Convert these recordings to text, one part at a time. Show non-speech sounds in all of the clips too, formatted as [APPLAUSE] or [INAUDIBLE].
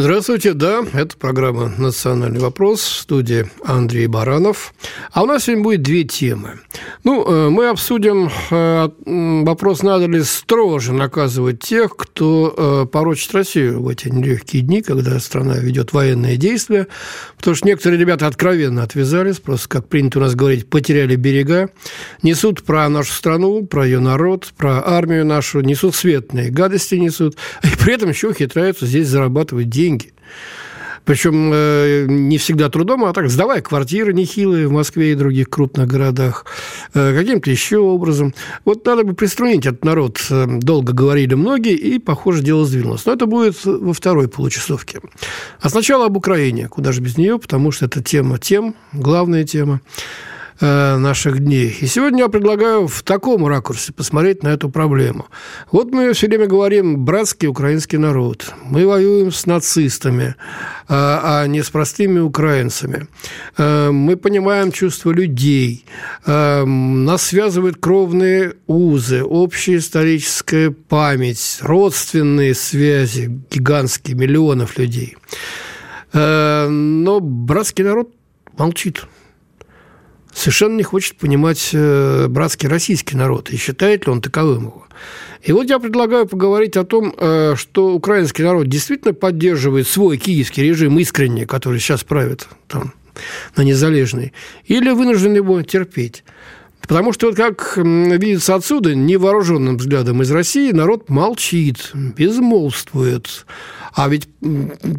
Здравствуйте, да, это программа «Национальный вопрос» в студии Андрей Баранов. А у нас сегодня будет две темы. Ну, э, мы обсудим э, вопрос, надо ли строже наказывать тех, кто э, порочит Россию в эти нелегкие дни, когда страна ведет военные действия, потому что некоторые ребята откровенно отвязались, просто, как принято у нас говорить, потеряли берега, несут про нашу страну, про ее народ, про армию нашу, несут светные гадости несут, и при этом еще ухитряются здесь зарабатывать деньги деньги. Причем э, не всегда трудом, а так сдавая квартиры нехилые в Москве и других крупных городах, э, каким-то еще образом. Вот надо бы приструнить этот народ. Э, долго говорили многие, и, похоже, дело сдвинулось. Но это будет во второй получасовке. А сначала об Украине. Куда же без нее, потому что это тема тем, главная тема. Э, наших дней. И сегодня я предлагаю в таком ракурсе посмотреть на эту проблему. Вот мы все время говорим «братский украинский народ». Мы воюем с нацистами, а, а не с простыми украинцами. Э, мы понимаем чувства людей. Э, нас связывают кровные узы, общая историческая память, родственные связи гигантские, миллионов людей. Но братский народ молчит совершенно не хочет понимать э, братский российский народ и считает ли он таковым его. И вот я предлагаю поговорить о том, э, что украинский народ действительно поддерживает свой киевский режим искренне, который сейчас правит там, на Незалежной, или вынужден его терпеть. Потому что, вот как видится отсюда, невооруженным взглядом из России, народ молчит, безмолвствует. А ведь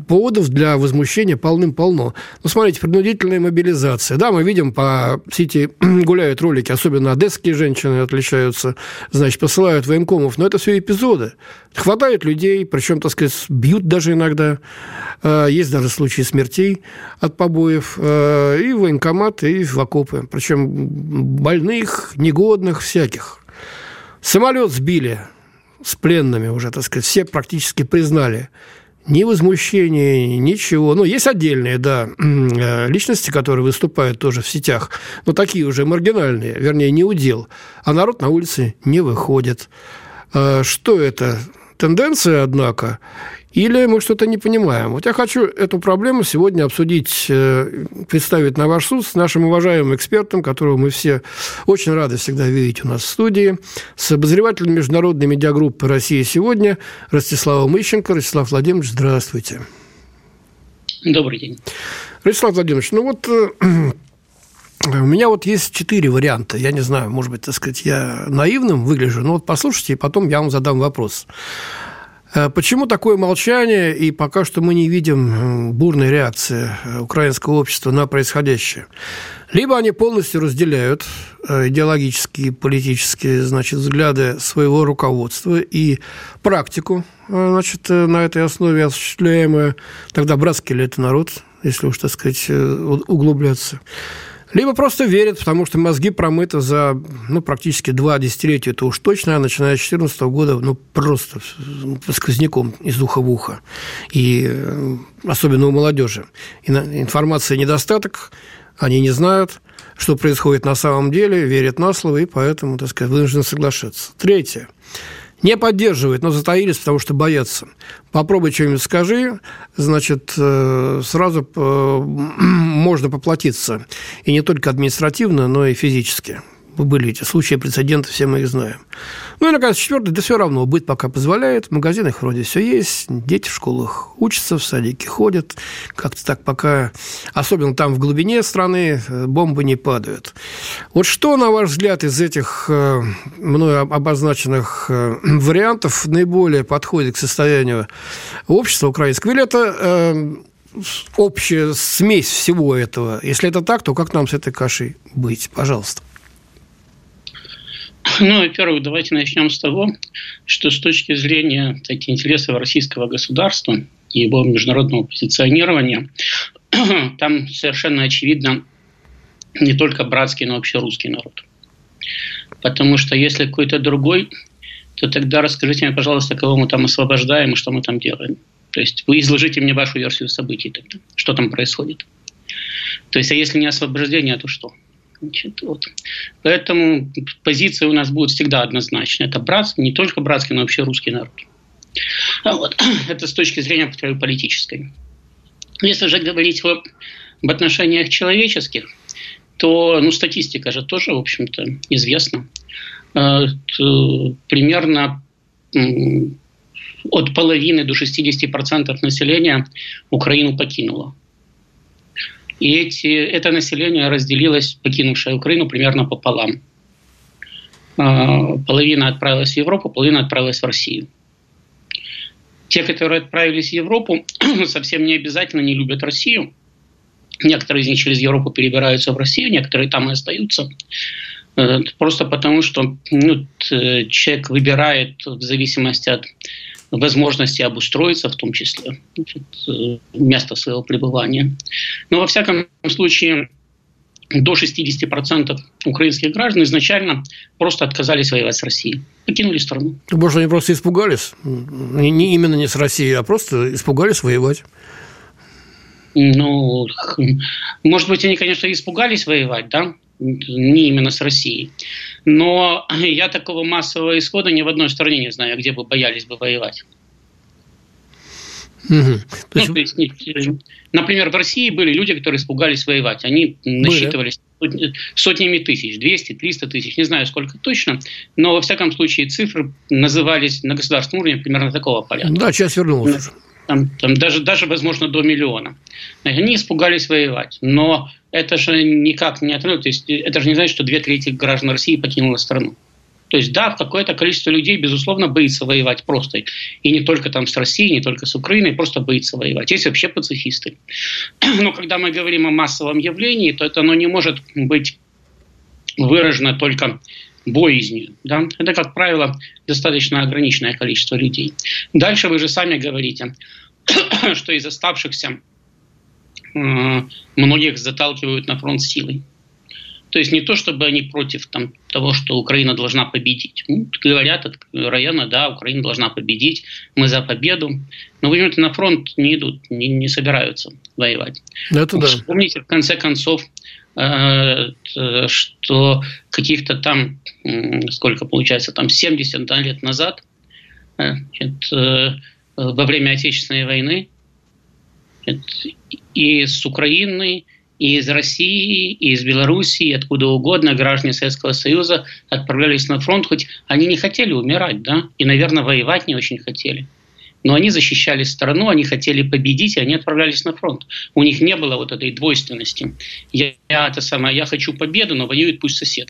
поводов для возмущения полным-полно. Ну, смотрите, принудительная мобилизация. Да, мы видим по сети [CLEARS THROAT] гуляют ролики, особенно одесские женщины отличаются, значит, посылают военкомов, но это все эпизоды. Хватает людей, причем, так сказать, бьют даже иногда. А, есть даже случаи смертей от побоев. А, и в военкомат, и в окопы. Причем больных, негодных, всяких. Самолет сбили с пленными уже, так сказать, все практически признали ни возмущения, ничего. Ну, есть отдельные, да, э, личности, которые выступают тоже в сетях, но такие уже маргинальные, вернее, не удел. А народ на улице не выходит. Э, что это? Тенденция, однако, или мы что-то не понимаем? Вот я хочу эту проблему сегодня обсудить, э, представить на ваш суд с нашим уважаемым экспертом, которого мы все очень рады всегда видеть у нас в студии, с обозревателем международной медиагруппы «Россия сегодня» Ростиславом Ищенко. Ростислав Владимирович, здравствуйте. Добрый день. Ростислав Владимирович, ну вот э, [CLEARS THROAT] у меня вот есть четыре варианта. Я не знаю, может быть, так сказать, я наивным выгляжу, но вот послушайте, и потом я вам задам вопрос. Э, почему такое молчание, и пока что мы не видим бурной реакции э, украинского общества на происходящее? Либо они полностью разделяют э, идеологические, политические значит, взгляды своего руководства и практику значит, на этой основе осуществляемую. Тогда братский ли это народ, если уж, так сказать, углубляться? Либо просто верят, потому что мозги промыты за ну, практически два десятилетия, это уж точно, а начиная с 2014 года, ну, просто сквозняком из уха в ухо. И э, особенно у молодежи. Информации недостаток, они не знают, что происходит на самом деле, верят на слово, и поэтому, так сказать, вынуждены соглашаться. Третье. Не поддерживают, но затаились, потому что боятся. Попробуй что-нибудь скажи, значит, э, сразу э, [CLEARS THROAT] можно поплатиться. И не только административно, но и физически были эти случаи, прецеденты, все мы их знаем. Ну и, наконец, четвертый, да все равно, быт пока позволяет, в магазинах вроде все есть, дети в школах учатся, в садике ходят, как-то так пока, особенно там в глубине страны, бомбы не падают. Вот что, на ваш взгляд, из этих э, мною обозначенных э, [CLEARS THROAT] вариантов наиболее подходит к состоянию общества украинского? Или это э, общая смесь всего этого? Если это так, то как нам с этой кашей быть? Пожалуйста. [CLEARS THROAT] Ну, во-первых, давайте начнем с того, что с точки зрения таких интересов российского государства и его международного позиционирования, [CLEARS THROAT] там совершенно очевидно не только братский, но вообще русский народ. Потому что если какой-то другой, то тогда расскажите мне, пожалуйста, кого мы там освобождаем и что мы там делаем. То есть вы изложите мне вашу версию событий тогда, что там происходит. То есть, а если не освобождение, то что? Значит, вот. Поэтому позиция у нас будет всегда однозначная. Это братский, не только братский, но вообще русский народ. А вот. [CLEARS THROAT] Это с точки зрения повторяю, политической. Если же говорить о, об отношениях человеческих, то ну, статистика же тоже, в общем-то, известна. Э, примерно от половины до 60% населения Украину покинуло. И эти, это население разделилось, покинувшее Украину, примерно пополам. А, половина отправилась в Европу, половина отправилась в Россию. Те, которые отправились в Европу, [CLEARS THROAT] совсем не обязательно не любят Россию. Некоторые из них через Европу перебираются в Россию, некоторые там и остаются. Э, просто потому, что ну, человек выбирает в зависимости от возможности обустроиться, в том числе, значит, э, место своего пребывания. Но во всяком случае, до 60% украинских граждан изначально просто отказались воевать с Россией, покинули страну. Может, они просто испугались? Не именно не с Россией, а просто испугались воевать? Ну, может быть, они, конечно, испугались воевать, да, не именно с Россией. Но [CLEARS THROAT] я такого массового исхода ни в одной стране не знаю, где бы боялись бы воевать. Угу. Ну, то есть, например, в России были люди, которые испугались воевать. Они насчитывались были. сотнями тысяч, 200, 300 тысяч, не знаю сколько точно, но во всяком случае цифры назывались на государственном уровне примерно такого порядка. Да, часть вернулась. Там, там даже, даже, возможно, до миллиона. Они испугались воевать. Но это же никак не отрывает. То есть это же не значит, что две трети граждан России покинуло страну. То есть, да, какое-то количество людей, безусловно, боится воевать просто. И не только там с Россией, не только с Украиной, просто боится воевать. Есть вообще пацифисты. [CLEARS THROAT] Но когда мы говорим о массовом явлении, то это оно не может быть выражено только боязнью. Да? Это, как правило, достаточно ограниченное количество людей. Дальше вы же сами говорите, [CLEARS THROAT] что из оставшихся многих заталкивают на фронт силой. То есть не то, чтобы они против там, того, что Украина должна победить. Ну, говорят от района, да, Украина должна победить, мы за победу. Но вы понимаете, на фронт не идут, не, не собираются воевать. Это да. Вспомните, в конце концов, э, что каких-то там, сколько получается, там 70 да, лет назад, э, значит, э, во время Отечественной войны, и с Украиной, и из России, и из Белоруссии, откуда угодно граждане Советского Союза отправлялись на фронт, хоть они не хотели умирать, да, и, наверное, воевать не очень хотели. Но они защищали страну, они хотели победить, и они отправлялись на фронт. У них не было вот этой двойственности. Я, я, это самое, я хочу победу, но воюет пусть сосед.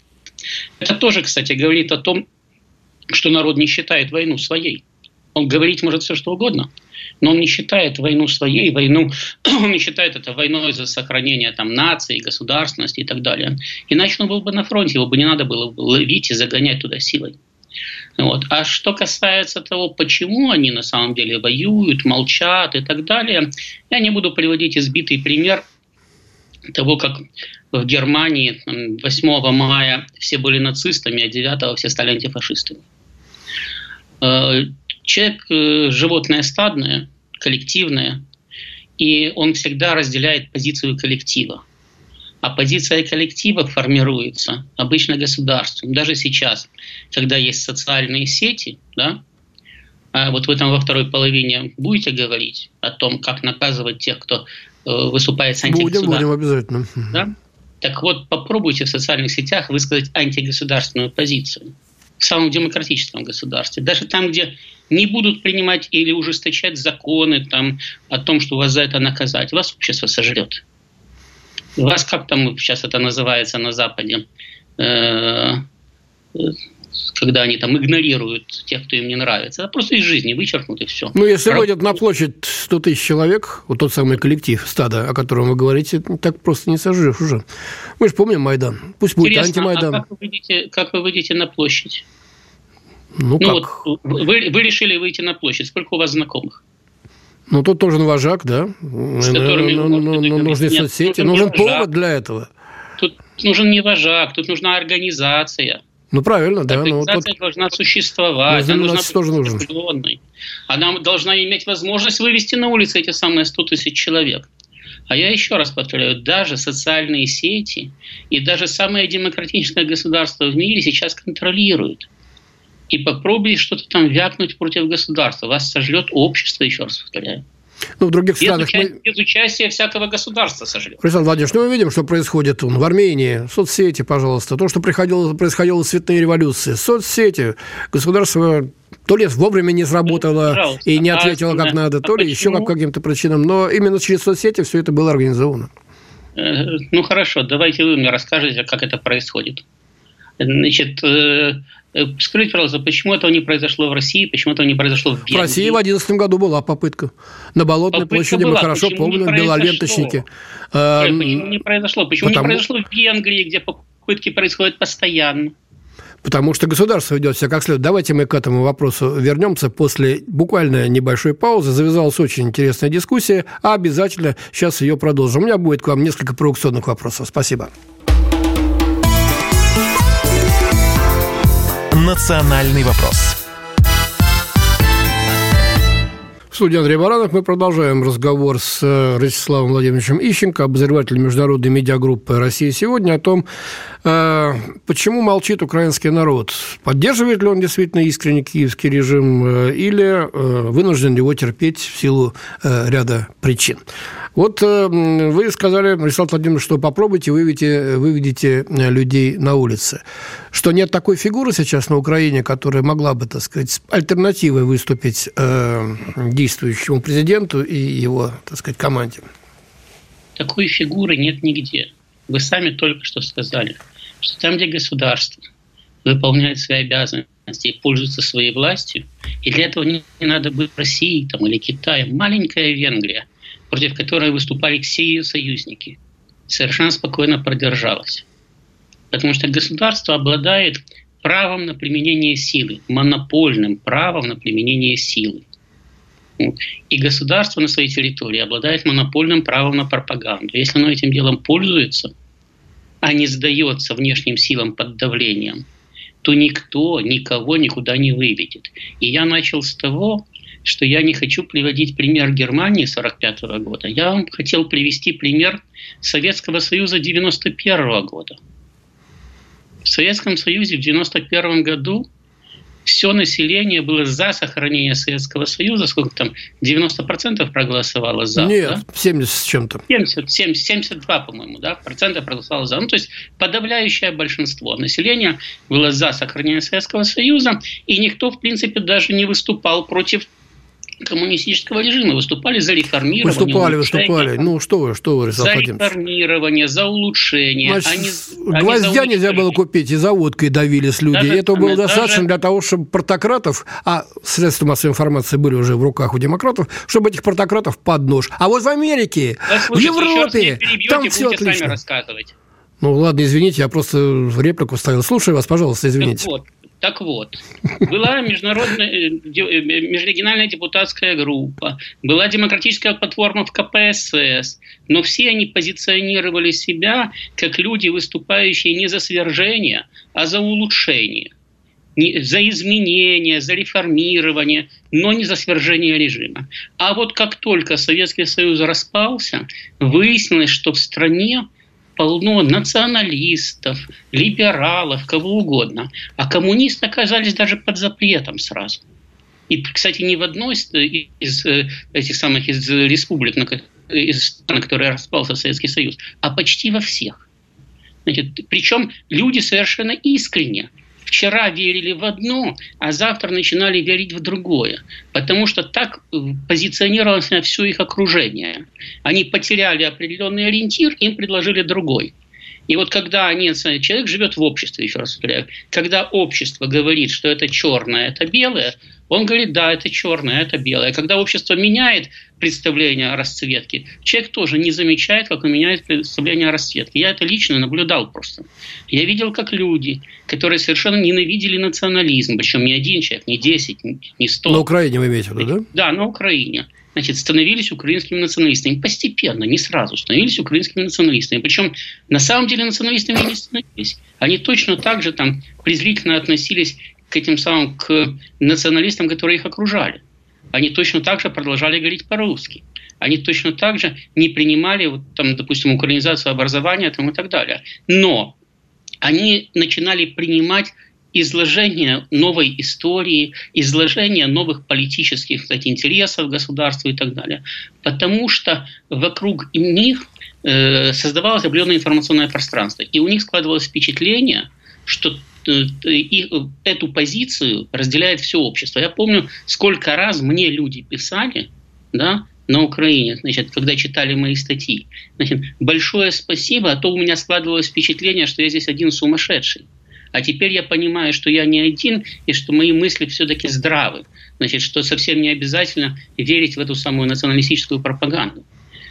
Это тоже, кстати, говорит о том, что народ не считает войну своей. Он говорить может все что угодно, но он не считает войну своей, войну, [CLEARS THROAT] он не считает это войной за сохранение там, нации, государственности и так далее. Иначе он был бы на фронте, его бы не надо было ловить и загонять туда силой. Вот. А что касается того, почему они на самом деле воюют, молчат и так далее, я не буду приводить избитый пример того, как в Германии 8 мая все были нацистами, а 9 все стали антифашистами. Человек э, – животное стадное, коллективное, и он всегда разделяет позицию коллектива. А позиция коллектива формируется обычно государством. Даже сейчас, когда есть социальные сети, да, а вот в этом во второй половине будете говорить о том, как наказывать тех, кто э, выступает с антигосударственным. Будем, будем обязательно. Да? Так вот, попробуйте в социальных сетях высказать антигосударственную позицию в самом демократическом государстве. Даже там, где не будут принимать или ужесточать законы там, о том, что вас за это наказать, вас общество сожрет. Вас, как там сейчас это называется на Западе, э, когда они там игнорируют тех, кто им не нравится. Это просто из жизни вычеркнут и все. Ну, если Прав... выйдет на площадь 100 тысяч человек, вот тот самый коллектив стада, о котором вы говорите, так просто не сожжешь уже. Мы же помним Майдан. Пусть будет Интересно, антимайдан. А как вы, выйдете, как вы выйдете на площадь? Ну, ну как? Вот, вы, вы решили выйти на площадь. Сколько у вас знакомых? Ну, тут нужен вожак, да? С которыми ну, ну, ну, нужны соцсети, нужен повод для этого. Тут нужен не вожак, тут нужна организация. Ну, правильно, да. Организация ну, вот, должна существовать, она должна быть тоже нужен. Она должна иметь возможность вывести на улицы эти самые 100 тысяч человек. А я еще раз повторяю, даже социальные сети и даже самое демократичное государство в мире сейчас контролируют. И попробуй что-то там вякнуть против государства. Вас сожрет общество, еще раз повторяю. Ну, в других без странах... Участия, мы... Без участия всякого государства сожрет. Александр Владимирович, ну мы видим, что происходит в Армении. Соцсети, пожалуйста. То, что приходило, происходило в цветные революции. Соцсети. Государство то ли вовремя не сработало Пожалуйста. и не ответило как надо, а то ли почему? еще по каким-то причинам. Но именно через соцсети все это было организовано. Э, ну хорошо, давайте вы мне расскажете, как это происходит. Значит, э, Скажите, пожалуйста, почему этого не произошло в России, почему этого не произошло в Венгрии? В России в 2011 году была попытка. На Болотной попытка площади была. мы хорошо почему помним, белоленточники. Почему не произошло? Почему Потому... не произошло в Венгрии, где попытки происходят постоянно? потому что государство ведет себя как следует. Давайте мы к этому вопросу вернемся после буквально небольшой паузы. Завязалась очень интересная дискуссия, а обязательно сейчас ее продолжим. У меня будет к вам несколько провокационных вопросов. Спасибо. Национальный вопрос. В студии Андрей Баранов мы продолжаем разговор с э, Ростиславом Владимировичем Ищенко, обозревателем международной медиагруппы «Россия сегодня», о том, почему молчит украинский народ. Поддерживает ли он действительно искренне киевский режим э, или вынужден его терпеть в силу ряда причин. Вот вы сказали, Ростислав Владимирович, что попробуйте выведите, выведите людей на улицы. Что нет такой фигуры сейчас на Украине, которая могла бы, так сказать, альтернативой выступить действующему президенту и его, так сказать, команде? Такой фигуры нет нигде. Вы сами только что сказали, что там, где государство выполняет свои обязанности и пользуется своей властью, и для этого не, не надо быть Россией там, или Китаем, маленькая Венгрия, против которой выступали все ее союзники, совершенно спокойно продержалась. Потому что государство обладает правом на применение силы, монопольным правом на применение силы. И государство на своей территории обладает монопольным правом на пропаганду. Если оно этим делом пользуется, а не сдается внешним силам под давлением, то никто никого никуда не выведет. И я начал с того, что я не хочу приводить пример Германии 1945 года. Я вам хотел привести пример Советского Союза 1991 года. В Советском Союзе в 1991 году все население было за сохранение Советского Союза, сколько там, 90% проголосовало за? Нет, да? 70 с чем-то. 70, 70, 72, по-моему, да, процентов проголосовало за. Ну, то есть подавляющее большинство населения было за сохранение Советского Союза, и никто, в принципе, даже не выступал против коммунистического режима, выступали за реформирование. Выступали, выступали. Ну, что вы, что вы, За реформирование, за улучшение. Значит, они, гвоздя они нельзя было купить, и за водкой давились люди. Даже, Это было даже... достаточно для того, чтобы портократов, а средства массовой информации были уже в руках у демократов, чтобы этих портократов под нож. А вот в Америке, да, слушайте, в Европе, там все отлично. Ну, ладно, извините, я просто реплику вставил. Слушаю вас, пожалуйста, извините. Так вот, так вот, была международная, э, э, межрегиональная депутатская группа, была демократическая платформа в КПСС, но все они позиционировали себя как люди, выступающие не за свержение, а за улучшение, за изменение, за реформирование, но не за свержение режима. А вот как только Советский Союз распался, выяснилось, что в стране полно националистов, либералов, кого угодно. А коммунисты оказались даже под запретом сразу. И, кстати, ни в одной из, из э, этих самых из республик, из, на которые распался Советский Союз, а почти во всех. Значит, причем люди совершенно искренне вчера верили в одно, а завтра начинали верить в другое. Потому что так э, позиционировалось на все их окружение. Они потеряли определенный ориентир, им предложили другой. И вот когда они, человек живет в обществе, еще раз повторяю, когда общество говорит, что это черное, это белое, он говорит, да, это черное, это белое. Когда общество меняет представление о расцветке, человек тоже не замечает, как он меняет представление о расцветке. Я это лично наблюдал просто. Я видел, как люди, которые совершенно ненавидели национализм, причем не один человек, не 10, не 100. На Украине вы имеете в виду, да? Да, на Украине значит, становились украинскими националистами. Постепенно, не сразу, становились украинскими националистами. Причем на самом деле националистами не становились. Они точно так же там презрительно относились к этим самым к националистам, которые их окружали. Они точно так же продолжали говорить по-русски. Они точно так же не принимали, вот, там, допустим, украинизацию образования там, и так далее. Но они начинали принимать изложение новой истории, изложение новых политических кстати, интересов государства и так далее. Потому что вокруг них э, создавалось определенное информационное пространство. И у них складывалось впечатление, что э, и эту позицию разделяет все общество. Я помню, сколько раз мне люди писали, да, на Украине, значит, когда читали мои статьи. Значит, большое спасибо, а то у меня складывалось впечатление, что я здесь один сумасшедший. А теперь я понимаю, что я не один, и что мои мысли все-таки здравы. Значит, что совсем не обязательно верить в эту самую националистическую пропаганду.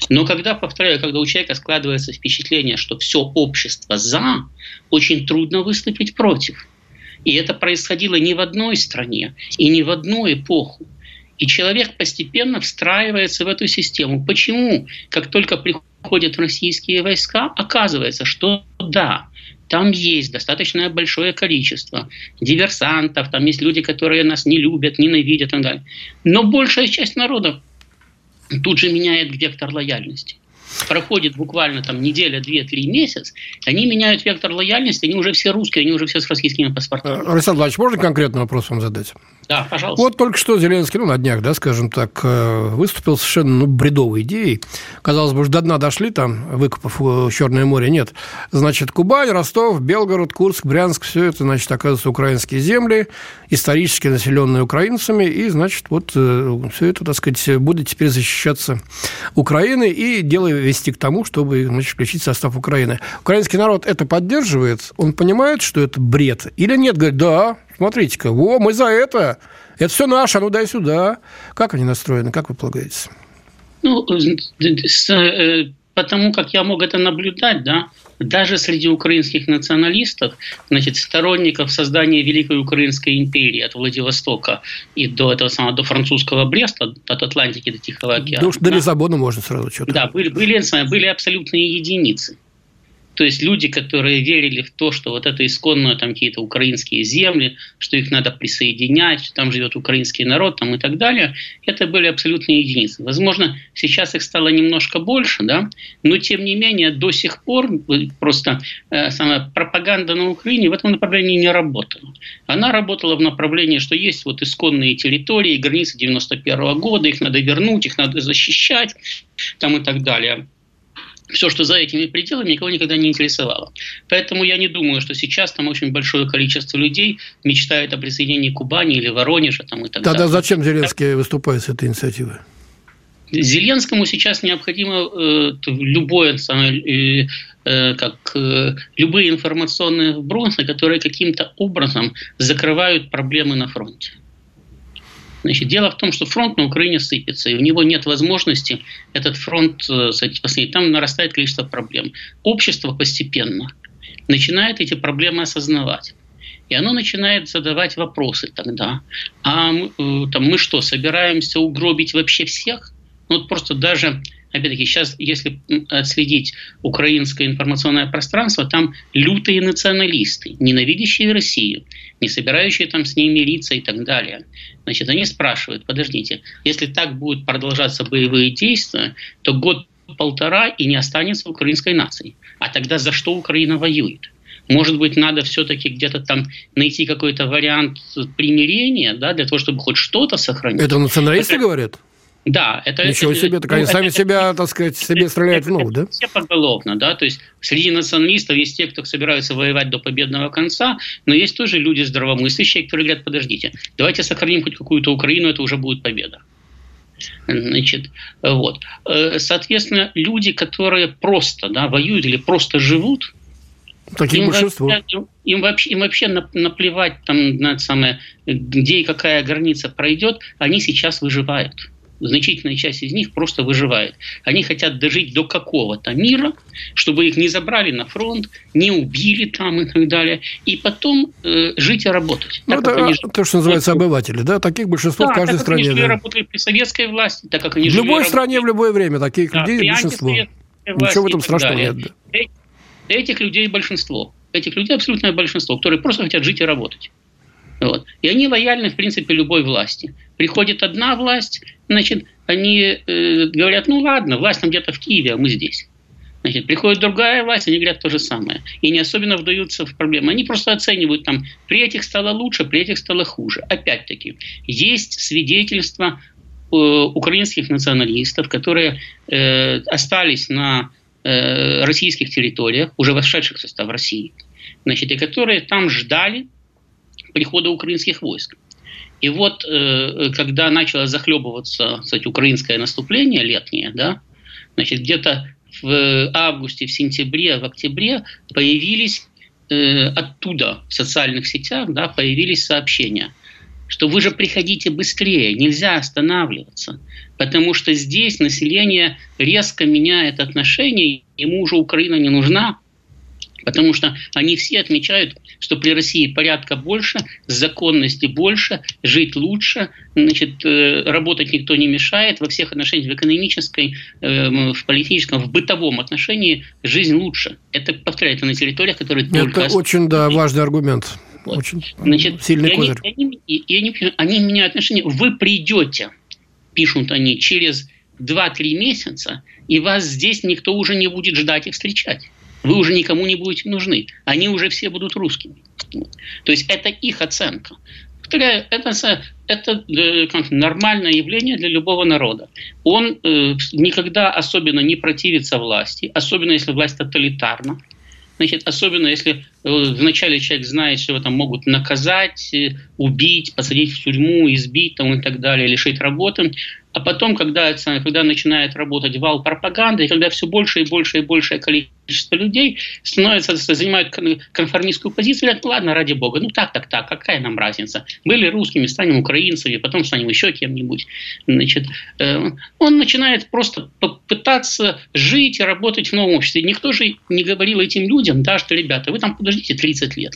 Но когда, повторяю, когда у человека складывается впечатление, что все общество за, очень трудно выступить против. И это происходило не в одной стране и не в одну эпоху. И человек постепенно встраивается в эту систему. Почему? Как только приходят российские войска, оказывается, что да, там есть достаточно большое количество диверсантов, там есть люди, которые нас не любят, ненавидят и так далее. Но большая часть народа тут же меняет вектор лояльности проходит буквально там неделя, две, три месяца, они меняют вектор лояльности, они уже все русские, они уже все с российскими паспортами. Александр Владимирович, можно конкретный вопрос вам задать? Да, пожалуйста. Вот только что Зеленский, ну, на днях, да, скажем так, э, выступил совершенно ну, бредовой идеей. Казалось бы, до дна дошли там, выкопав э, Черное море. Нет. Значит, Кубань, Ростов, Белгород, Курск, Брянск, все это, значит, оказывается, украинские земли, исторически населенные украинцами, и, значит, вот э, все это, так сказать, будет теперь защищаться Украины и дело вести к тому, чтобы, значит, включить состав Украины. Украинский народ это поддерживает? Он понимает, что это бред? Или нет? Говорит, да, смотрите-ка, во, мы за это, это все наше, а ну дай сюда. Как они настроены, как вы полагаете? Ну, с, э, потому как я мог это наблюдать, да, даже среди украинских националистов, значит, сторонников создания Великой Украинской империи от Владивостока и до этого самого, до французского Бреста, от Атлантики до Тихого океана. Да, до Лиссабона можно сразу что-то. Да, были, были, были абсолютные единицы. То есть люди, которые верили в то, что вот это исконно там какие-то украинские земли, что их надо присоединять, что там живет украинский народ там, и так далее, это были абсолютные единицы. Возможно, сейчас их стало немножко больше, да, но тем не менее до сих пор просто э, самая пропаганда на Украине в этом направлении не работала. Она работала в направлении, что есть вот исконные территории, границы 91 -го года, их надо вернуть, их надо защищать там и так далее все, что за этими пределами, никого никогда не интересовало. Поэтому я не думаю, что сейчас там очень большое количество людей мечтает о присоединении Кубани или Воронежа там, и так Тогда далее. зачем Зеленский выступает с этой инициативой? Зеленскому сейчас необходимо э, любое, э, э, как, э, любые информационные вбросы, которые каким-то образом закрывают проблемы на фронте. Значит, дело в том, что фронт на Украине сыпется, и у него нет возможности этот фронт э, посмотреть. Там нарастает количество проблем. Общество постепенно начинает эти проблемы осознавать. И оно начинает задавать вопросы тогда. А мы, э, там, мы что, собираемся угробить вообще всех? Ну, вот просто даже опять-таки, сейчас, если отследить украинское информационное пространство, там лютые националисты, ненавидящие Россию, не собирающие там с ней мириться и так далее. Значит, они спрашивают, подождите, если так будут продолжаться боевые действия, то год-полтора и не останется украинской нации. А тогда за что Украина воюет? Может быть, надо все-таки где-то там найти какой-то вариант примирения, да, для того, чтобы хоть что-то сохранить. Это националисты это... говорят? Да, это... Ничего это, себе, так они ну, сами это, себя, так сказать, себе стреляют в ногу, да? Все поголовно, да, то есть среди националистов есть те, кто собираются воевать до победного конца, но есть тоже люди здравомыслящие, которые говорят, подождите, давайте сохраним хоть какую-то Украину, это уже будет победа. Значит, вот. Э, соответственно, люди, которые просто да, воюют или просто живут, Такие им большинство. Вообще, им вообще, им вообще наплевать, там, на самое, где и какая граница пройдет, они сейчас выживают. Значительная часть из них просто выживает. Они хотят дожить до какого-то мира, чтобы их не забрали на фронт, не убили там и так далее, и потом э, жить и работать. Ну, это они... то, что называется обыватели, да? Таких большинство да, в каждой так, стране. Они да. работали при советской власти, так как они В любой стране, работали... в любое время таких да, людей большинство. Ничего в этом страшного нет. Да. Этих людей большинство. Этих людей абсолютное большинство, которые просто хотят жить и работать. Вот. И они лояльны, в принципе, любой власти. Приходит одна власть, значит, они э, говорят, ну ладно, власть там где-то в Киеве, а мы здесь. Значит, приходит другая власть, они говорят то же самое. И не особенно вдаются в проблемы. Они просто оценивают там, при этих стало лучше, при этих стало хуже. Опять-таки, есть свидетельства э, украинских националистов, которые э, остались на э, российских территориях, уже вошедших в состав России, значит, и которые там ждали прихода украинских войск. И вот, э, когда начало захлебываться, кстати, украинское наступление летнее, да, значит, где-то в августе, в сентябре, в октябре появились э, оттуда, в социальных сетях, да, появились сообщения, что вы же приходите быстрее, нельзя останавливаться, потому что здесь население резко меняет отношения, ему уже Украина не нужна, Потому что они все отмечают, что при России порядка больше, законности больше, жить лучше, значит, э, работать никто не мешает, во всех отношениях, в экономической, эм, в политическом, в бытовом отношении жизнь лучше. Это, повторяется на территориях, которые Это только... Это очень, да, важный аргумент. Вот. Очень Значит, сильный и козырь. Они, и они, и они, они меняют отношения. Вы придете, пишут они, через 2-3 месяца, и вас здесь никто уже не будет ждать и встречать. Вы уже никому не будете нужны. Они уже все будут русскими. То есть это их оценка. Повторяю, это, это э, нормальное явление для любого народа. Он э, никогда особенно не противится власти, особенно если власть тоталитарна. Значит, особенно если э, вначале человек знает, что его там могут наказать, э, убить, посадить в тюрьму, избить там, и так далее, лишить работы. А потом, когда, когда начинает работать вал пропаганды, и когда все больше и больше и большее количество людей становится, занимают конформистскую позицию, говорят, ладно, ради бога, ну так, так, так, какая нам разница? Были русскими, станем украинцами, потом станем еще кем-нибудь. Значит, э, он начинает просто попытаться жить и работать в новом обществе. Никто же не говорил этим людям, да, что, ребята, вы там подождите 30 лет.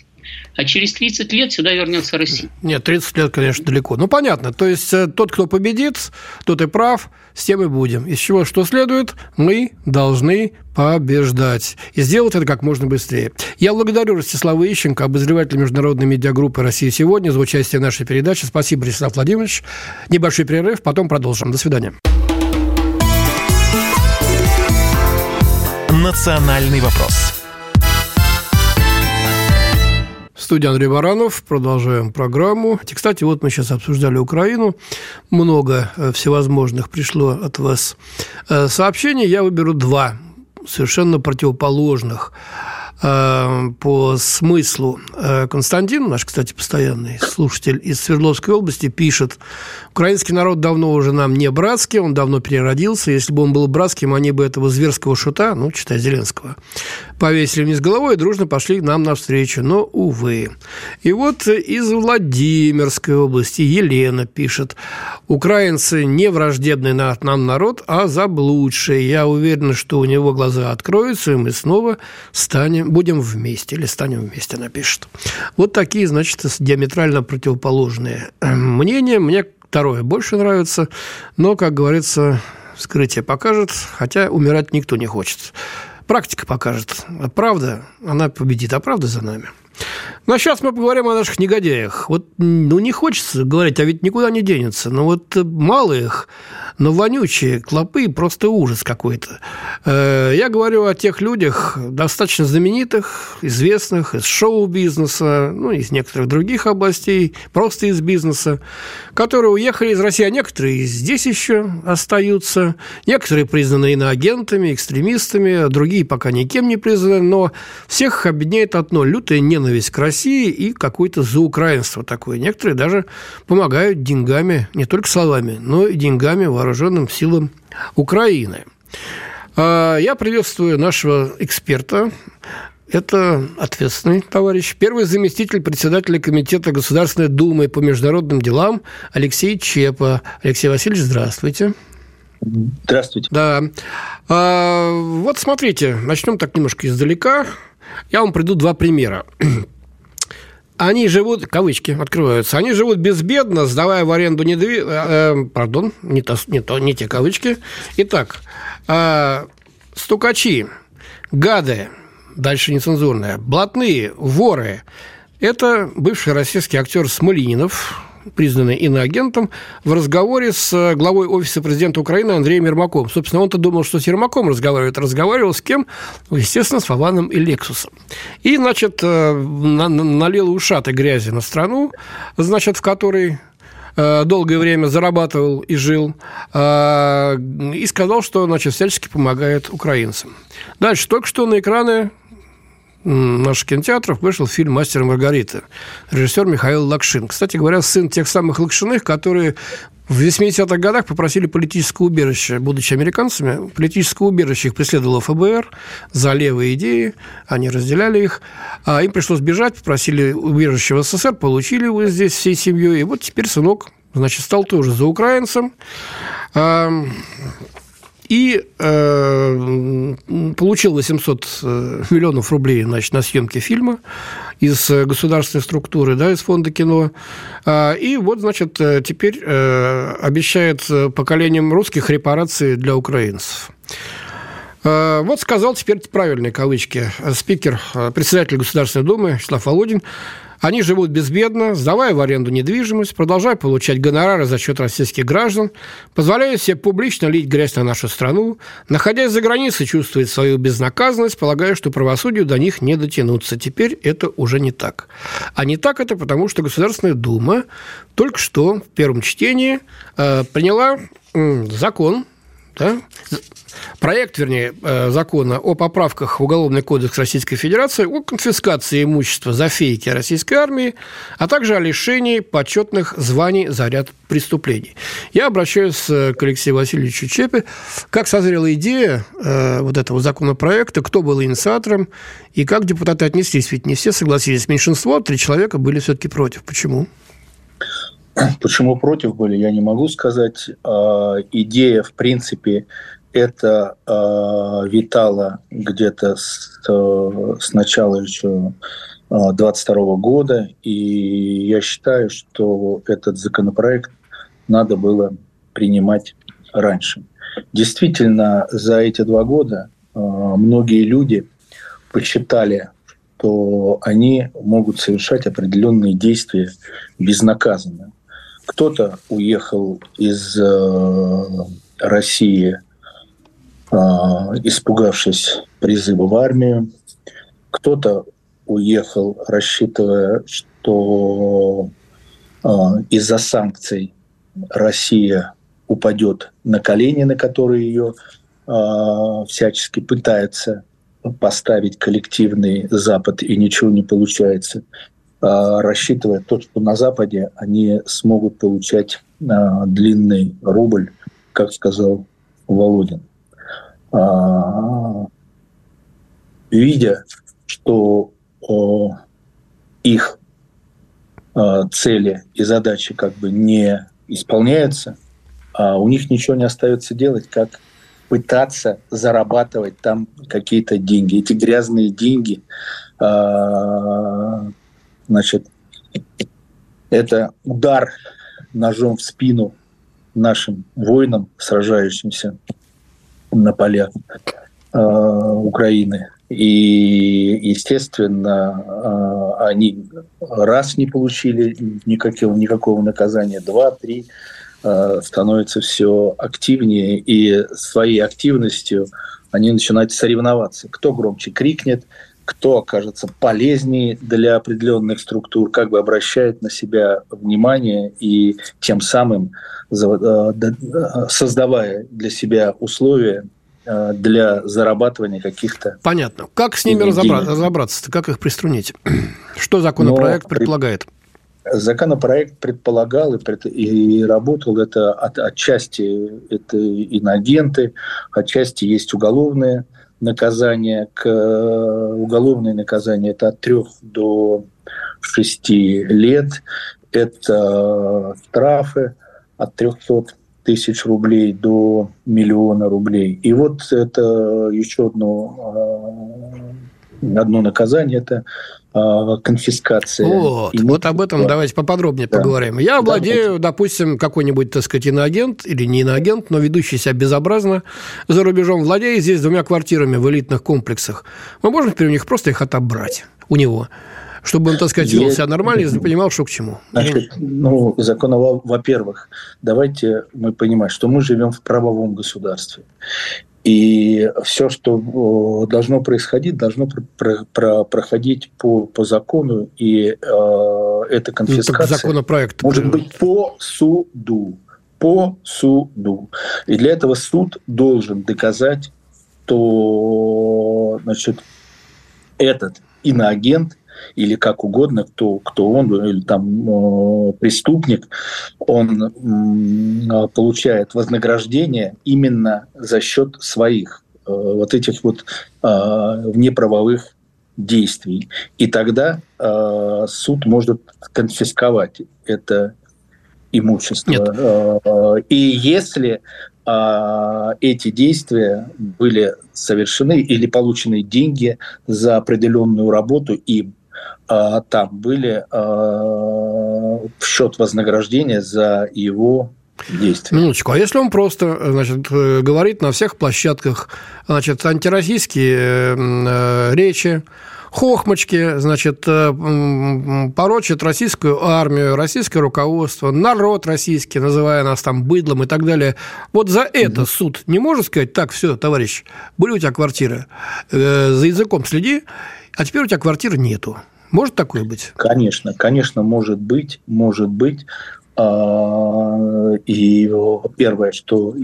А через 30 лет сюда вернется Россия. Нет, 30 лет, конечно, далеко. Ну, понятно. То есть, э, тот, кто победит, тот и прав, с тем и будем. Из чего что следует? Мы должны побеждать. И сделать это как можно быстрее. Я благодарю Ростислава Ищенко, обозревателя международной медиагруппы «Россия сегодня» за участие в нашей передаче. Спасибо, Ростислав Владимирович. Небольшой перерыв, потом продолжим. До свидания. Национальный вопрос студии Андрей Баранов. Продолжаем программу. И, кстати, вот мы сейчас обсуждали Украину. Много э, всевозможных пришло от вас э, сообщений. Я выберу два совершенно противоположных. Э, по смыслу. Константин, наш, кстати, постоянный слушатель из Свердловской области, пишет, украинский народ давно уже нам не братский, он давно переродился. Если бы он был братским, они бы этого зверского шута, ну, читай Зеленского, повесили вниз головой и дружно пошли нам навстречу. Но, увы. И вот из Владимирской области Елена пишет, украинцы не враждебный нам народ, а заблудшие. Я уверена, что у него глаза откроются, и мы снова станем будем вместе или станем вместе, напишет. Вот такие, значит, диаметрально противоположные э, мнения. Мне второе больше нравится, но, как говорится, вскрытие покажет, хотя умирать никто не хочет. Практика покажет. А правда, она победит, а правда за нами. Ну, а сейчас мы поговорим о наших негодяях. Вот, ну, не хочется говорить, а ведь никуда не денется. Но вот мало их, но вонючие клопы просто ужас какой-то. Э, я говорю о тех людях, достаточно знаменитых, известных из шоу-бизнеса, ну, из некоторых других областей, просто из бизнеса, которые уехали из России, а некоторые здесь еще остаются, некоторые признаны иноагентами, экстремистами, а другие пока никем не признаны, но всех объединяет одно – лютая ненависть к России и какое-то заукраинство такое. Некоторые даже помогают деньгами, не только словами, но и деньгами в вооруженным силам Украины. А, я приветствую нашего эксперта, Это ответственный товарищ. Первый заместитель председателя Комитета Государственной Думы по международным делам Алексей Чепа. Алексей Васильевич, здравствуйте. Здравствуйте. Да. А, вот смотрите, начнем так немножко издалека. Я вам приду два примера. Они живут, кавычки открываются, они живут безбедно, сдавая в аренду недви... Э, э, пардон, не, то, не, то, не те кавычки. Итак, э, стукачи, гады, дальше нецензурное, блатные, воры. Это бывший российский актер Смолининов, признанный иноагентом, в разговоре с э, главой Офиса президента Украины Андреем Ермаком. Собственно, он-то думал, что с Ермаком разговаривает. Разговаривал с кем? Естественно, с Вованом и Лексусом. И, значит, э, налил ушаты грязи на страну, значит, в которой э, долгое время зарабатывал и жил, и сказал, что значит, всячески помогает украинцам. Дальше, только что на экраны наших кинотеатров вышел фильм «Мастер и Маргарита». Режиссер Михаил Лакшин. Кстати говоря, сын тех самых Лакшиных, которые в 80-х годах попросили политическое убежище, будучи американцами. Политическое убежище их преследовало ФБР за левые идеи, они разделяли их. А им пришлось бежать, попросили убежище в СССР, получили его здесь всей семьей. И вот теперь сынок, значит, стал тоже за украинцем и э, получил 800 э, миллионов рублей значит, на съемки фильма из э, государственной структуры, да, из фонда кино. А, и вот, значит, э, теперь э, обещает поколениям русских репарации для украинцев. Вот сказал теперь правильные кавычки спикер, председатель Государственной Думы Вячеслав Володин, они живут безбедно, сдавая в аренду недвижимость, продолжая получать гонорары за счет российских граждан, позволяя себе публично лить грязь на нашу страну, находясь за границей, чувствует свою безнаказанность, полагая, что правосудию до них не дотянуться. Теперь это уже не так. А не так это потому, что Государственная Дума только что в первом чтении э, приняла э, закон, да, проект, вернее, э, закона о поправках в Уголовный кодекс Российской Федерации о конфискации имущества за фейки российской армии, а также о лишении почетных званий за ряд преступлений. Я обращаюсь к Алексею Васильевичу Чепе. Как созрела идея э, вот этого законопроекта, кто был инициатором и как депутаты отнеслись? Ведь не все согласились. Меньшинство, три человека были все-таки против. Почему? Почему против были, я не могу сказать. А, идея, в принципе, это э, витало где-то с, э, с начала еще 22 э, года, и я считаю, что этот законопроект надо было принимать раньше. Действительно, за эти два года э, многие люди посчитали, что они могут совершать определенные действия безнаказанно. Кто-то уехал из э, России а, испугавшись призыва в армию. Кто-то уехал, рассчитывая, что а, из-за санкций Россия упадет на колени, на которые ее а, всячески пытается поставить коллективный Запад, и ничего не получается, рассчитывая то, что на Западе они смогут получать длинный рубль, как сказал Володин. А, видя, что их а, цели и задачи как бы не исполняются, а у них ничего не остается делать, как пытаться зарабатывать там какие-то деньги. Эти грязные деньги, а, значит, это удар ножом в спину нашим воинам, сражающимся на полях э, Украины. И, естественно, э, они раз не получили никакого, никакого наказания, два, три, э, становится все активнее, и своей активностью они начинают соревноваться. Кто громче крикнет, кто окажется полезнее для определенных структур, как бы обращает на себя внимание и тем самым э, создавая для себя условия э, для зарабатывания каких-то... Понятно. Как с ними разобраться, разобраться как их приструнить? [CLEARS THROAT] Что законопроект Но предполагает? Законопроект предполагал и, и работал это от, отчасти это иноагенты, отчасти есть уголовные наказание, к, уголовное наказание это от 3 до 6 лет, это штрафы от 300 тысяч рублей до миллиона рублей. И вот это еще одно, а, одно наказание, это а, конфискация. Вот, вот об этом давайте поподробнее да. поговорим. Я владею, да, допустим, какой-нибудь, так сказать, иноагент или не иноагент, но ведущий себя безобразно за рубежом, владеет здесь двумя квартирами в элитных комплексах. Мы можем теперь у них просто их отобрать у него чтобы он, так сказать, вел себя нормально и понимал, что к чему. Значит, ну, закон, во-первых, давайте мы понимаем, что мы живем в правовом государстве. И все, что должно происходить, должно про про проходить по, по закону, и э, эта ну, конфискация ну, законопроект может быть по суду. По суду. И для этого суд должен доказать, что значит, этот иноагент или как угодно, кто, кто он, или там э, преступник, он э, получает вознаграждение именно за счет своих э, вот этих вот э, внеправовых действий. И тогда э, суд может конфисковать это имущество. Нет. Э, и если э, эти действия были совершены или получены деньги за определенную работу и а, там были а, в счет вознаграждения за его действия. Минуточку, а если он просто значит, э, говорит на всех площадках значит, антироссийские э, речи, хохмочки, значит, э, порочит российскую армию, российское руководство, народ российский, называя нас там быдлом и так далее. Вот за это mm-hmm. суд не может сказать, так, все, товарищ, были у тебя квартиры, за языком следи, а теперь у тебя квартиры нету. Может такое быть? Конечно, конечно, может быть, может быть. А, и первое, что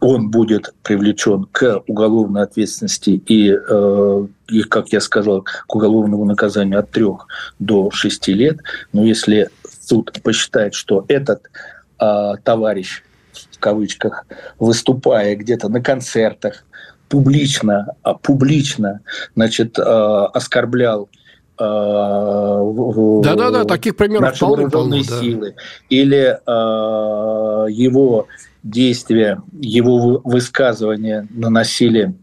он будет привлечен к уголовной ответственности и, э, и, как я сказал, к уголовному наказанию от трех до шести лет. Но если суд посчитает, что этот а, товарищ, в кавычках, выступая где-то на концертах, публично, а, публично значит, оскорблял да-да-да, э, таких примеров наши вооруженные полно, силы, да. или э, его действия, его высказывания наносили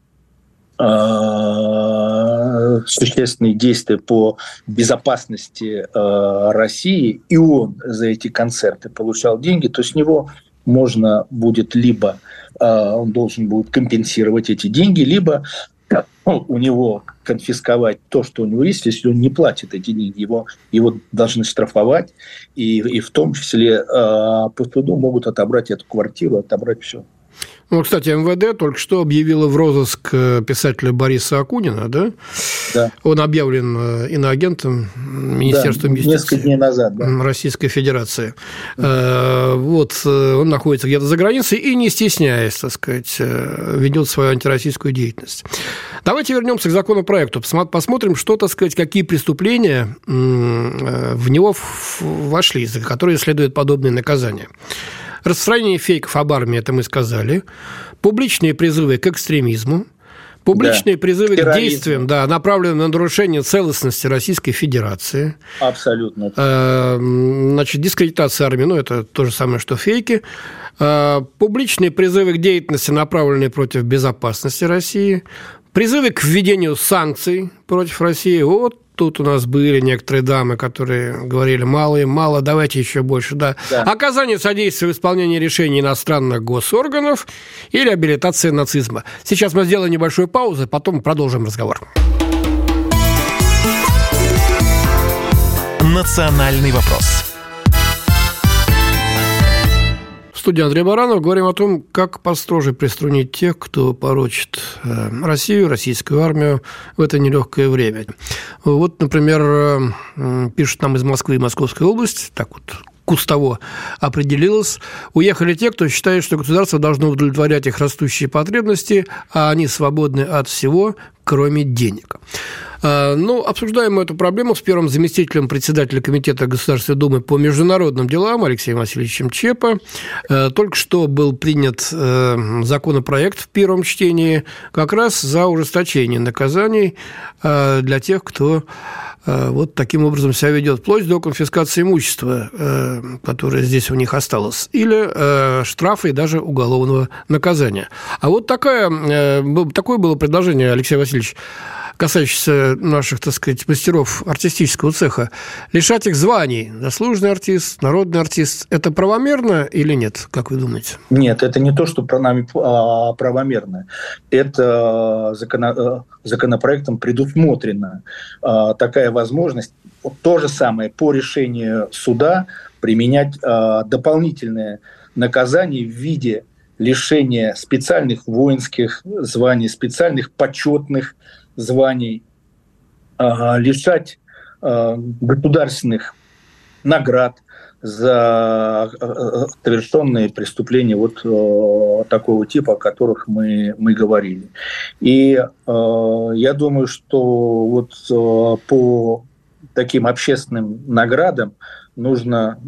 э, существенные действия по безопасности э, России, и он за эти концерты получал деньги, то с него можно будет либо э, он должен будет компенсировать эти деньги, либо ну, у него конфисковать то, что у него есть, если он не платит эти деньги, его, его должны штрафовать, и, и в том числе э, по суду могут отобрать эту квартиру, отобрать все. Ну, кстати, МВД только что объявило в розыск э, писателя Бориса Акунина, да? Да. Он объявлен э, иноагентом Министерства да, юстиции. Несколько дней назад, да. Российской Федерации. Да. Э, вот, он находится где-то за границей и, не стесняясь, так сказать, ведет свою антироссийскую деятельность. Давайте вернемся к законопроекту, посмотрим, что, так сказать, какие преступления в него вошли, за которые следует подобные наказания. Распространение фейков об армии, это мы сказали. Публичные призывы к экстремизму. Публичные да. призывы Терроризм. к действиям, да, направленные на нарушение целостности Российской Федерации. Абсолютно. Э, значит, дискредитация армии, ну, это то же самое, что фейки. Э, публичные призывы к деятельности, направленные против безопасности России. Призывы к введению санкций против России. Вот тут у нас были некоторые дамы, которые говорили, мало им, мало, давайте еще больше. Да. Да. Оказание содействия в исполнении решений иностранных госорганов и реабилитация нацизма. Сейчас мы сделаем небольшую паузу, потом продолжим разговор. Национальный вопрос студии Андрей Баранов говорим о том, как построже приструнить тех, кто порочит э, Россию, российскую армию в это нелегкое время. Вот, например, э, пишет нам из Москвы и Московской области, так вот вкус того определилось. Уехали те, кто считает, что государство должно удовлетворять их растущие потребности, а они свободны от всего, кроме денег. А, ну, обсуждаем мы эту проблему с первым заместителем председателя Комитета Государственной Думы по международным делам Алексеем Васильевичем Чепа. А, только что был принят э, законопроект в первом чтении как раз за ужесточение наказаний а, для тех, кто вот таким образом себя ведет, вплоть до конфискации имущества, которое здесь у них осталось, или штрафы и даже уголовного наказания. А вот такая, такое было предложение, Алексей Васильевич, касающийся наших, так сказать, мастеров артистического цеха, лишать их званий. Заслуженный артист, народный артист. Это правомерно или нет, как вы думаете? Нет, это не то, что про нами а, правомерно. Это закон, законопроектом предусмотрена а, такая возможность. То же самое по решению суда применять а, дополнительное наказание в виде лишения специальных воинских званий, специальных почетных званий, лишать а, государственных наград за а, совершенные преступления вот а, такого типа, о которых мы, мы говорили. И я думаю, что вот по таким общественным наградам нужно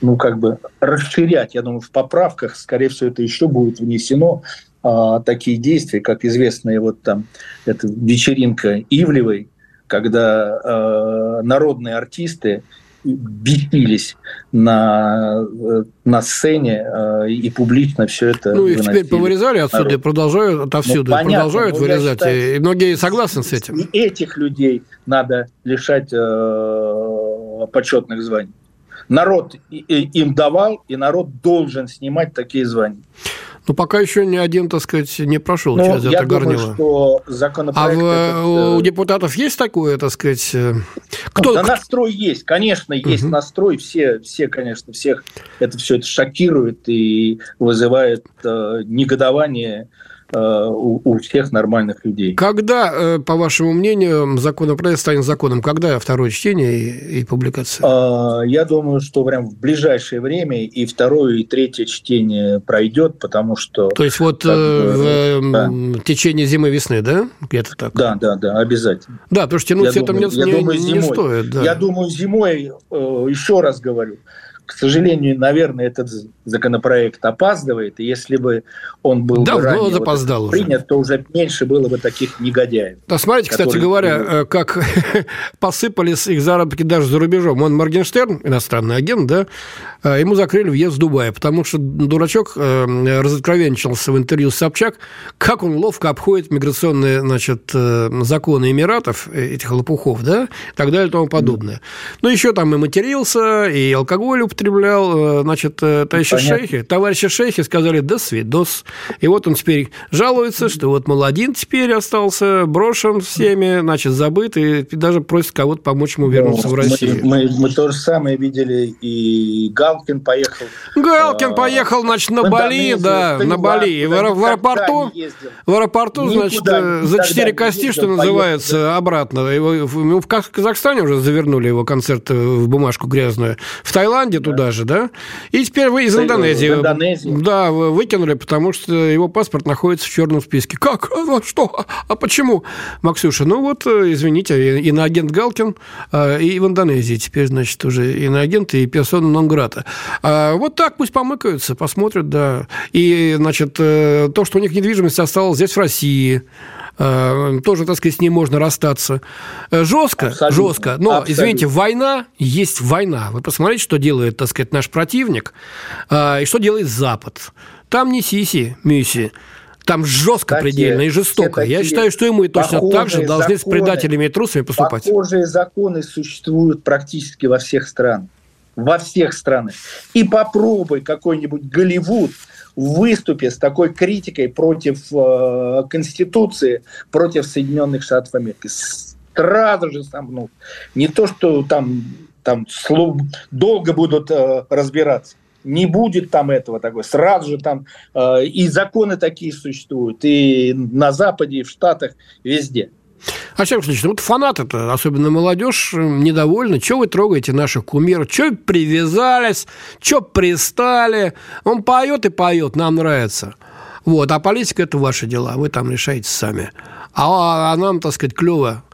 ну, как бы расширять. Я думаю, в поправках, скорее всего, это еще будет внесено, а, такие действия, как известная вот там эта вечеринка Ивлевой, когда э, народные артисты бесились на, э, на сцене э, и публично все это Ну, их теперь повырезали отсюда и продолжают отовсюду, ну, понятно, продолжают вырезать, считаю, и многие согласны с этим. И этих людей надо лишать э, почетных званий. Народ им давал, и народ должен снимать такие звания. Но пока еще ни один, так сказать, не прошел ну, через я это думаю, горнило. что законопроект... А в, этот, у э, депутатов есть такое, так сказать... Э, кто... Да настрой есть, конечно, есть угу. настрой. Все, все, конечно, всех это все это шокирует и вызывает э, негодование Э, у, у всех нормальных людей. Когда, э, по вашему мнению, законопроект станет законом? Когда второе чтение и, и публикация? А, я думаю, что прям в ближайшее время и второе, и третье чтение пройдет, потому что... То есть вот как, э, в да. течение зимы-весны, да? Где-то так? Да, да, да, обязательно. Да, потому что тянуть я это думаю, не, я думаю, не, не стоит. Да. Я думаю, зимой, еще раз говорю, к сожалению, наверное, этот законопроект опаздывает, и если бы он был Давно бы ранее запоздал вот принят, то уже меньше было бы таких негодяев. Да, смотрите, которые... кстати говоря, э, как [LAUGHS] посыпались их заработки даже за рубежом. Он Моргенштерн, иностранный агент, да, э, ему закрыли въезд в Дубай, потому что дурачок э, разоткровенничался в интервью с Собчак, как он ловко обходит миграционные значит, законы Эмиратов, этих лопухов, да, и так далее и тому подобное. Ну, еще там и матерился, и алкоголь употреблял, значит, товарищи шейхи, товарищи шейхи сказали «до свидос». И вот он теперь жалуется, что вот, мол, один теперь остался, брошен всеми, значит, забыт, и даже просит кого-то помочь ему вернуться ну, в Россию. Мы, мы, мы то же самое видели, и Галкин поехал. Галкин а, поехал, значит, на Бали, да, на Бали. В, в аэропорту, в аэропорту, значит, за четыре кости, что называется, поехал. обратно. Его, в Казахстане уже завернули его концерт в бумажку грязную. В Таиланде да. Туда же, да? И теперь вы из Индонезии. В Индонезии. Да, выкинули, потому что его паспорт находится в черном списке. Как? [LAUGHS] А что? А почему? Максюша, ну вот, э, извините, иноагент Галкин э, и в Индонезии теперь, значит, уже иноагент и персона нон-грата. А вот так пусть помыкаются, посмотрят, да. И, значит, э, то, что у них недвижимость осталась здесь, в России, тоже, так сказать, с ней можно расстаться. Жестко, Абсолютно. жестко. Но, Абсолютно. извините, война есть война. Вы посмотрите, что делает, так сказать, наш противник и что делает Запад. Там не сиси, миси. Там жестко такие, предельно и жестоко. Я считаю, что и мы точно так же должны законы, с предателями и трусами поступать. Похожие законы существуют практически во всех странах. Во всех странах. И попробуй какой-нибудь Голливуд выступи с такой критикой против э, Конституции, против Соединенных Штатов Америки. Сразу же сомнут. Не то, что там, там долго будут э, разбираться не будет там этого такой. Сразу же там э, и законы такие существуют, и на Западе, и в Штатах, везде. Александр Александрович, ну вот фанаты-то, особенно молодежь, недовольны. Чего вы трогаете наших кумиров? Чего привязались? Чего пристали? Он поет и поет, нам нравится. Вот, а политика – это ваши дела, вы там решаете сами. А, а нам, так сказать, клево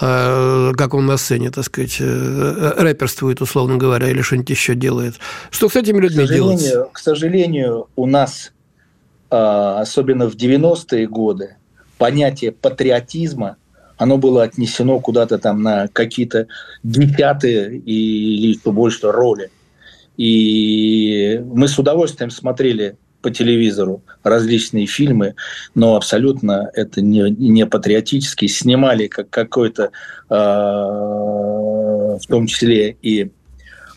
Э, как он на сцене, так сказать, э, рэперствует, условно говоря, или что-нибудь еще делает. Что с этими людьми к делать? К сожалению, у нас, а, особенно в 90-е годы, понятие патриотизма, оно было отнесено куда-то там на какие-то десятые или еще больше роли. И мы с удовольствием смотрели по телевизору различные фильмы, но абсолютно это не, не патриотические. Снимали как какой-то, э, в том числе и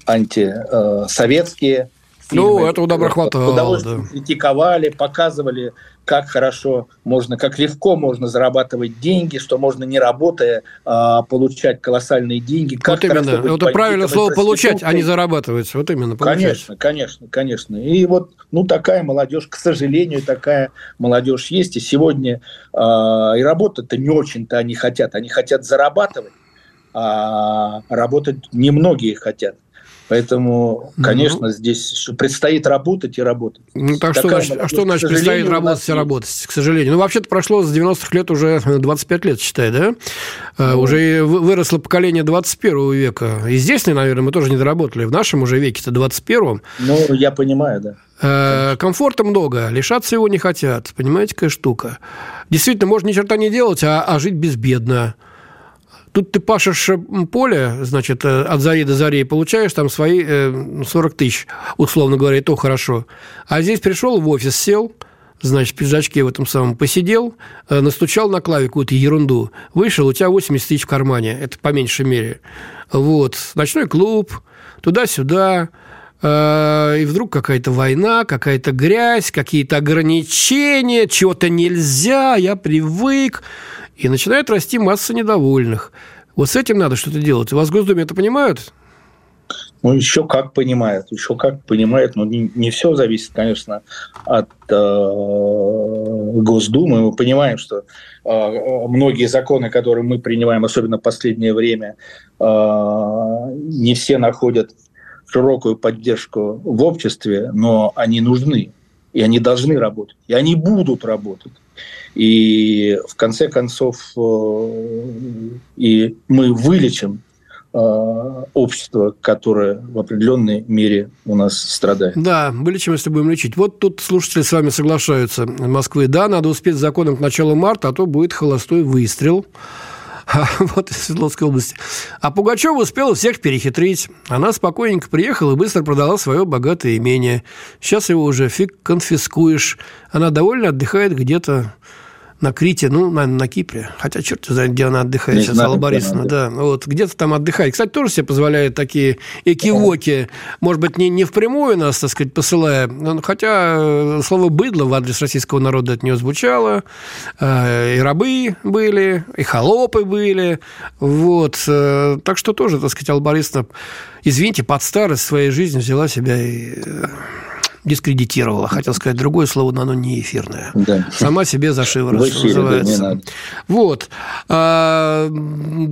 антисоветские фильмы. Ну, этого добра хватало. Да. Критиковали, показывали, как хорошо можно, как легко можно зарабатывать деньги, что можно не работая а, получать колоссальные деньги. Как вот именно. Это правильное слово получать, а не зарабатывать. Вот именно. Получать. Конечно, конечно, конечно. И вот, ну, такая молодежь, к сожалению, такая молодежь есть. И сегодня а, и работать-то не очень-то они хотят. Они хотят зарабатывать, а работать немногие хотят. Поэтому, ну. конечно, ну, здесь предстоит работать и работать. Ну, так что, значит, а что значит предстоит работать и работать, к сожалению? Ну, вообще-то прошло с 90-х лет уже 25 лет, считай, да? А, ну, уже выросло поколение 21 века. И здесь, наверное, мы тоже не доработали. В нашем уже веке-то 21-м. Ну, я понимаю, да. А, комфорта много, лишаться его не хотят. Понимаете, какая штука? Действительно, можно ни черта не делать, а, а жить безбедно. Тут ты пашешь поле, значит, э, от зари до зари, получаешь там свои 40 э, тысяч, условно говоря, и то хорошо. А здесь пришел в офис, сел, значит, в пиджачке в этом самом посидел, э, настучал на клаве какую-то ерунду, вышел, у тебя 80 тысяч в кармане, это по меньшей мере. Вот, ночной клуб, туда-сюда, и вдруг какая-то война, какая-то грязь, какие-то ограничения, чего-то нельзя, я привык. И начинает расти масса недовольных. Вот с этим надо что-то делать. У вас в Госдуме это понимают? Ну, еще как понимают, еще как понимают, но не, не все зависит, конечно, от э, Госдумы. Мы понимаем, что э, многие законы, которые мы принимаем, особенно в последнее время, э, не все находят широкую поддержку в обществе, но они нужны, и они должны работать, и они будут работать. И в конце концов э, и мы вылечим э, общество, которое в определенной мере у нас страдает. Да, вылечим, если будем лечить. Вот тут слушатели с вами соглашаются Москвы. Да, надо успеть законом к началу марта, а то будет холостой выстрел. [LAUGHS] вот из Свердловской области. А Пугачева успела всех перехитрить. Она спокойненько приехала и быстро продала свое богатое имение. Сейчас его уже фиг конфискуешь. Она довольно отдыхает где-то на Крите, ну, наверное, на Кипре. Хотя, черт знает, где она отдыхает не сейчас, знаю, Алла Борисовна. Да, вот где-то там отдыхает. Кстати, тоже себе позволяет такие экивоки. Может быть, не, не впрямую нас, так сказать, посылая. Хотя э, слово «быдло» в адрес российского народа от нее звучало. Э, и рабы были, и холопы были. Вот. Э, так что тоже, так сказать, Алла Борисовна, извините, под старость своей жизни взяла себя и дискредитировала. Хотел сказать другое слово, но оно не эфирное. Да. Сама себе за шиворот, называется. Да, вот. А,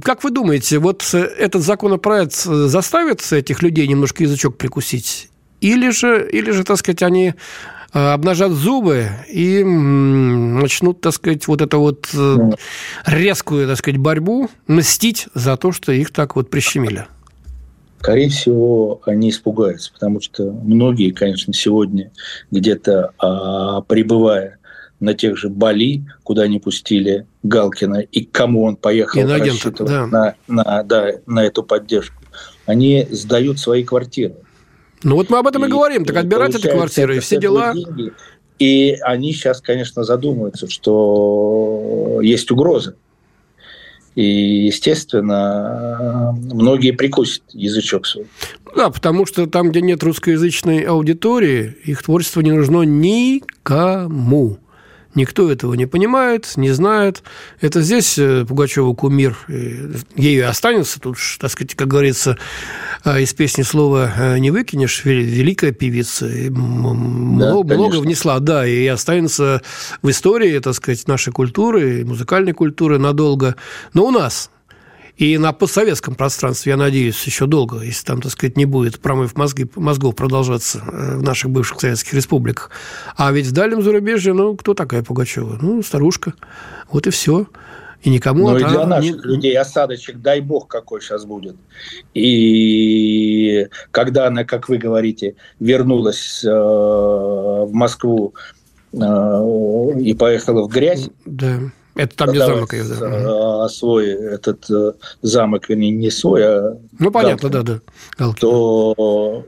как вы думаете, вот этот законопроект заставит этих людей немножко язычок прикусить? Или же, или же так сказать, они а, обнажат зубы и начнут, так сказать, вот эту вот э, резкую, так сказать, борьбу мстить за то, что их так вот прищемили скорее всего, они испугаются, потому что многие, конечно, сегодня где-то а, прибывая на тех же Бали, куда они пустили Галкина, и кому он поехал рассчитывать да. На, на, да, на эту поддержку, они сдают свои квартиры. Ну вот мы об этом и, и говорим, так отбирать эти квартиры и все дела. Деньги, и они сейчас, конечно, задумаются, что есть угроза. И, естественно, многие прикусят язычок свой. Да, потому что там, где нет русскоязычной аудитории, их творчество не нужно никому. Никто этого не понимает, не знает. Это здесь э, Пугачева кумир, ею и останется. Тут, так сказать, как говорится, э, из песни слова э, не выкинешь. Великая певица. Да, много, много внесла, да, и останется в истории, так сказать, нашей культуры, музыкальной культуры надолго. Но у нас и на постсоветском пространстве, я надеюсь, еще долго, если там, так сказать, не будет промыв мозги, мозгов продолжаться э, в наших бывших советских республиках. А ведь в дальнем зарубежье, ну, кто такая Пугачева? Ну, старушка. Вот и все. И никому... Ну, и для наших не... людей осадочек, дай бог, какой сейчас будет. И когда она, как вы говорите, вернулась э, в Москву э, и поехала в грязь... Да это там, где замок ее, да. А свой этот э, замок, вернее, не свой, а... Ну, понятно, Галкин, да, да. Галкин. То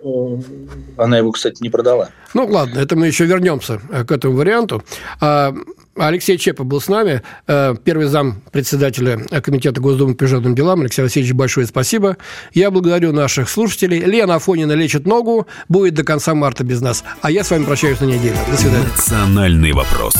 э, она его, кстати, не продала. Ну, ладно, это мы еще вернемся э, к этому варианту. А, Алексей Чепа был с нами, первый зам председателя Комитета Госдумы по международным делам. Алексей Васильевич, большое спасибо. Я благодарю наших слушателей. Лена Афонина лечит ногу, будет до конца марта без нас. А я с вами прощаюсь на неделю. До свидания. Национальный вопрос.